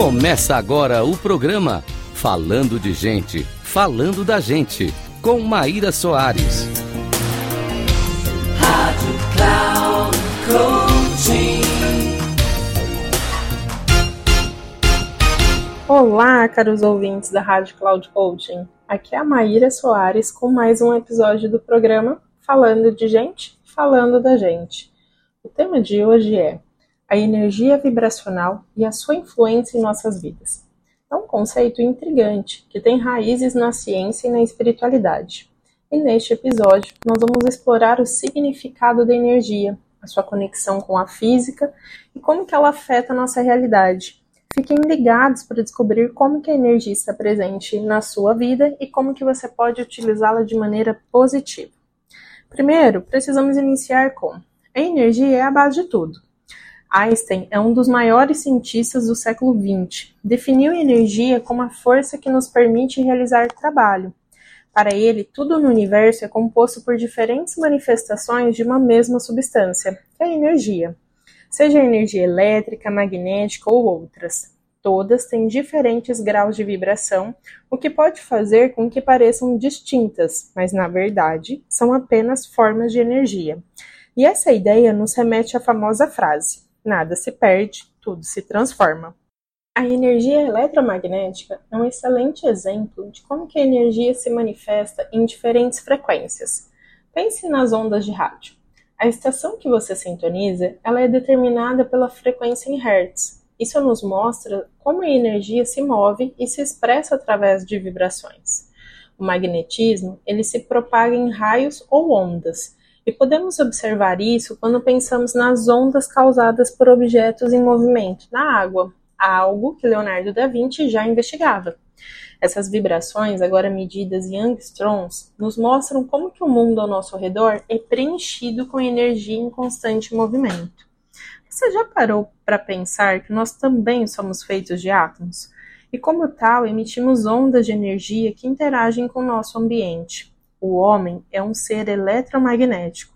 Começa agora o programa Falando de Gente, Falando da Gente, com Maíra Soares. Rádio Cloud Coaching. Olá, caros ouvintes da Rádio Cloud Coaching. Aqui é a Maíra Soares com mais um episódio do programa Falando de Gente, Falando da Gente. O tema de hoje é a energia vibracional e a sua influência em nossas vidas. É um conceito intrigante que tem raízes na ciência e na espiritualidade. E neste episódio, nós vamos explorar o significado da energia, a sua conexão com a física e como que ela afeta a nossa realidade. Fiquem ligados para descobrir como que a energia está presente na sua vida e como que você pode utilizá-la de maneira positiva. Primeiro, precisamos iniciar com a energia é a base de tudo. Einstein é um dos maiores cientistas do século XX. Definiu energia como a força que nos permite realizar trabalho. Para ele, tudo no universo é composto por diferentes manifestações de uma mesma substância, que é a energia. Seja energia elétrica, magnética ou outras. Todas têm diferentes graus de vibração, o que pode fazer com que pareçam distintas, mas na verdade são apenas formas de energia. E essa ideia nos remete à famosa frase: Nada se perde, tudo se transforma. A energia eletromagnética é um excelente exemplo de como que a energia se manifesta em diferentes frequências. Pense nas ondas de rádio. A estação que você sintoniza, ela é determinada pela frequência em hertz. Isso nos mostra como a energia se move e se expressa através de vibrações. O magnetismo, ele se propaga em raios ou ondas, e podemos observar isso quando pensamos nas ondas causadas por objetos em movimento na água, algo que Leonardo da Vinci já investigava. Essas vibrações, agora medidas em angstroms, nos mostram como que o mundo ao nosso redor é preenchido com energia em constante movimento. Você já parou para pensar que nós também somos feitos de átomos? E como tal, emitimos ondas de energia que interagem com o nosso ambiente. O homem é um ser eletromagnético.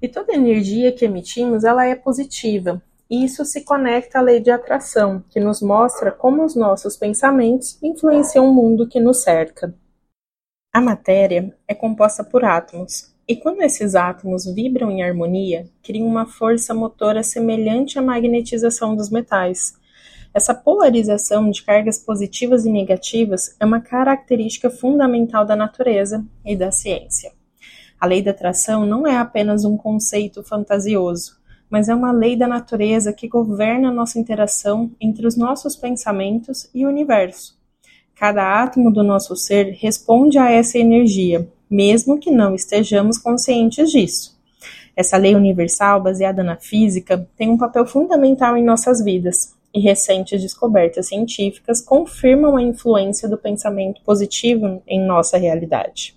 E toda energia que emitimos, ela é positiva. E isso se conecta à lei de atração, que nos mostra como os nossos pensamentos influenciam o mundo que nos cerca. A matéria é composta por átomos, e quando esses átomos vibram em harmonia, criam uma força motora semelhante à magnetização dos metais. Essa polarização de cargas positivas e negativas é uma característica fundamental da natureza e da ciência. A lei da atração não é apenas um conceito fantasioso, mas é uma lei da natureza que governa a nossa interação entre os nossos pensamentos e o universo. Cada átomo do nosso ser responde a essa energia, mesmo que não estejamos conscientes disso. Essa lei universal, baseada na física, tem um papel fundamental em nossas vidas, e recentes descobertas científicas confirmam a influência do pensamento positivo em nossa realidade.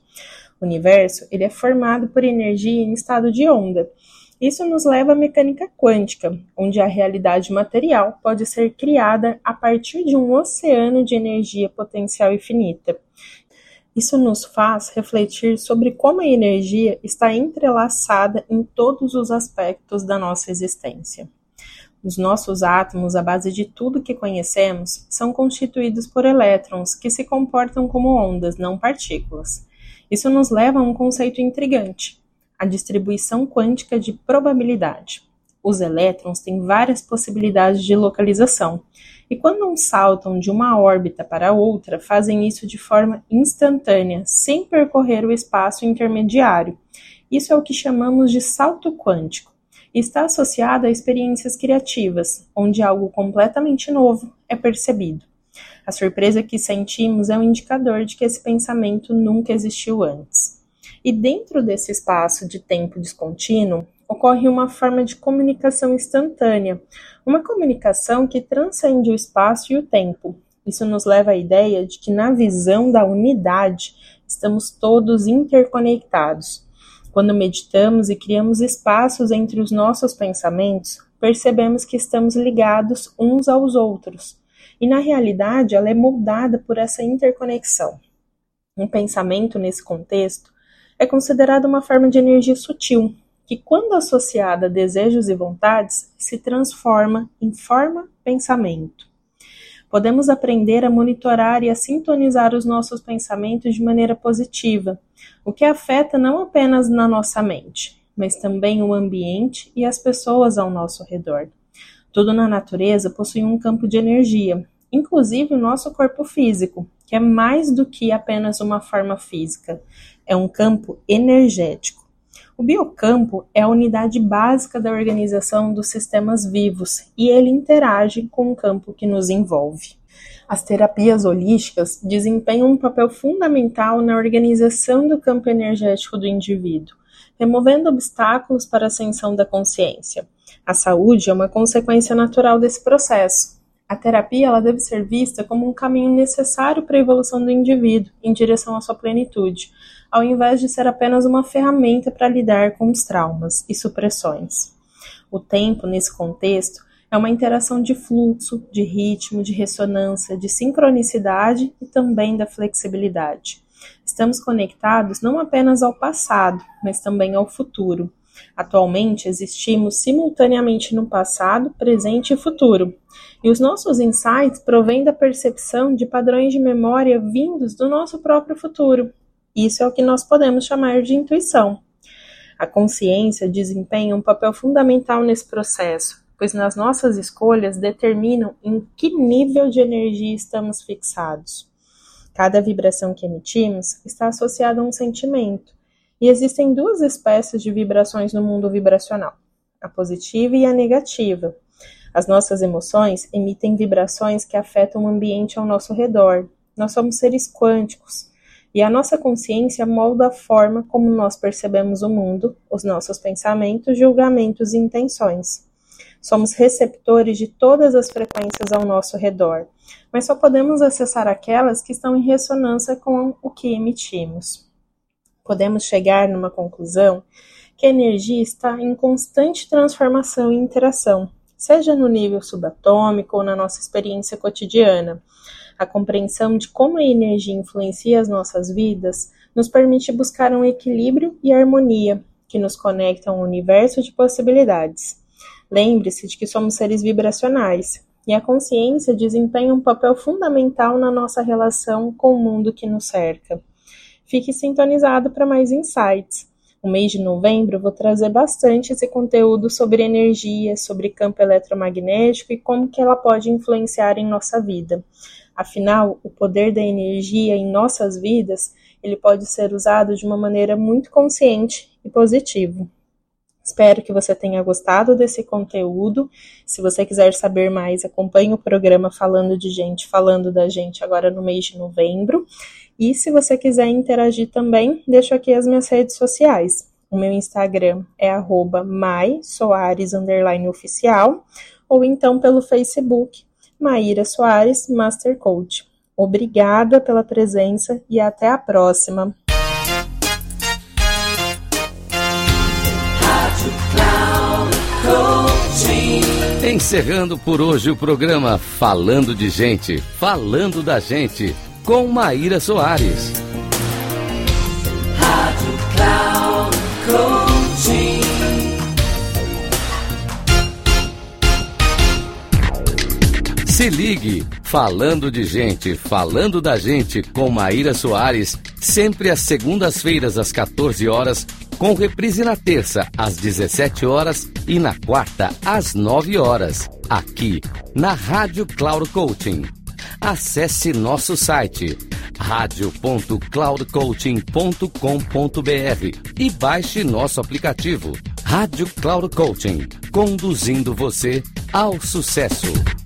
O universo ele é formado por energia em estado de onda. Isso nos leva à mecânica quântica, onde a realidade material pode ser criada a partir de um oceano de energia potencial infinita. Isso nos faz refletir sobre como a energia está entrelaçada em todos os aspectos da nossa existência. Os nossos átomos, a base de tudo que conhecemos, são constituídos por elétrons que se comportam como ondas, não partículas. Isso nos leva a um conceito intrigante: a distribuição quântica de probabilidade. Os elétrons têm várias possibilidades de localização, e quando saltam de uma órbita para outra, fazem isso de forma instantânea, sem percorrer o espaço intermediário. Isso é o que chamamos de salto quântico está associada a experiências criativas, onde algo completamente novo é percebido. A surpresa que sentimos é um indicador de que esse pensamento nunca existiu antes. E dentro desse espaço de tempo descontínuo, ocorre uma forma de comunicação instantânea, uma comunicação que transcende o espaço e o tempo. Isso nos leva à ideia de que, na visão da unidade, estamos todos interconectados quando meditamos e criamos espaços entre os nossos pensamentos, percebemos que estamos ligados uns aos outros. E na realidade, ela é moldada por essa interconexão. Um pensamento nesse contexto é considerado uma forma de energia sutil, que, quando associada a desejos e vontades, se transforma em forma pensamento. podemos aprender a monitorar e a sintonizar os nossos pensamentos de maneira positiva, o que afeta não apenas na nossa mente, mas também o ambiente e as pessoas ao nosso redor. Tudo na natureza possui um campo de energia, inclusive o nosso corpo físico, que é mais do que apenas uma forma física, é um campo energético. O biocampo é a unidade básica da organização dos sistemas vivos e ele interage com o campo que nos envolve. As terapias holísticas desempenham um papel fundamental na organização do campo energético do indivíduo, removendo obstáculos para a ascensão da consciência. A saúde é uma consequência natural desse processo. A terapia ela deve ser vista como um caminho necessário para a evolução do indivíduo em direção à sua plenitude, ao invés de ser apenas uma ferramenta para lidar com os traumas e supressões. O tempo, nesse contexto, é uma interação de fluxo, de ritmo, de ressonância, de sincronicidade e também da flexibilidade. Estamos conectados não apenas ao passado, mas também ao futuro. Atualmente existimos simultaneamente no passado, presente e futuro, e os nossos insights provêm da percepção de padrões de memória vindos do nosso próprio futuro, isso é o que nós podemos chamar de intuição. A consciência desempenha um papel fundamental nesse processo, pois nas nossas escolhas determinam em que nível de energia estamos fixados. Cada vibração que emitimos está associada a um sentimento, e existem duas espécies de vibrações no mundo vibracional: a positiva e a negativa. As nossas emoções emitem vibrações que afetam o ambiente ao nosso redor. Nós somos seres quânticos, e a nossa consciência molda a forma como nós percebemos o mundo, os nossos pensamentos, julgamentos e intenções. Somos receptores de todas as frequências ao nosso redor, mas só podemos acessar aquelas que estão em ressonância com o que emitimos. Podemos chegar numa conclusão que a energia está em constante transformação e interação, seja no nível subatômico ou na nossa experiência cotidiana. A compreensão de como a energia influencia as nossas vidas nos permite buscar um equilíbrio e harmonia que nos conectam ao universo de possibilidades. Lembre-se de que somos seres vibracionais e a consciência desempenha um papel fundamental na nossa relação com o mundo que nos cerca. Fique sintonizado para mais insights. No mês de novembro, eu vou trazer bastante esse conteúdo sobre energia, sobre campo eletromagnético e como que ela pode influenciar em nossa vida. Afinal, o poder da energia em nossas vidas, ele pode ser usado de uma maneira muito consciente e positiva. Espero que você tenha gostado desse conteúdo. Se você quiser saber mais, acompanhe o programa Falando de Gente, Falando da Gente, agora no mês de novembro. E se você quiser interagir também, deixo aqui as minhas redes sociais. O meu Instagram é arroba ou então pelo Facebook Maíra Soares, Master Coach. Obrigada pela presença e até a próxima. Encerrando por hoje o programa Falando de Gente, Falando da Gente, com Maíra Soares. Rádio Cloud Coaching. Se ligue, falando de gente, falando da gente com Maíra Soares, sempre às segundas-feiras às 14 horas, com reprise na terça às 17 horas e na quarta às 9 horas, aqui na Rádio Cloud Coaching. Acesse nosso site radio.cloudcoaching.com.br e baixe nosso aplicativo Rádio Cloud Coaching, conduzindo você ao sucesso.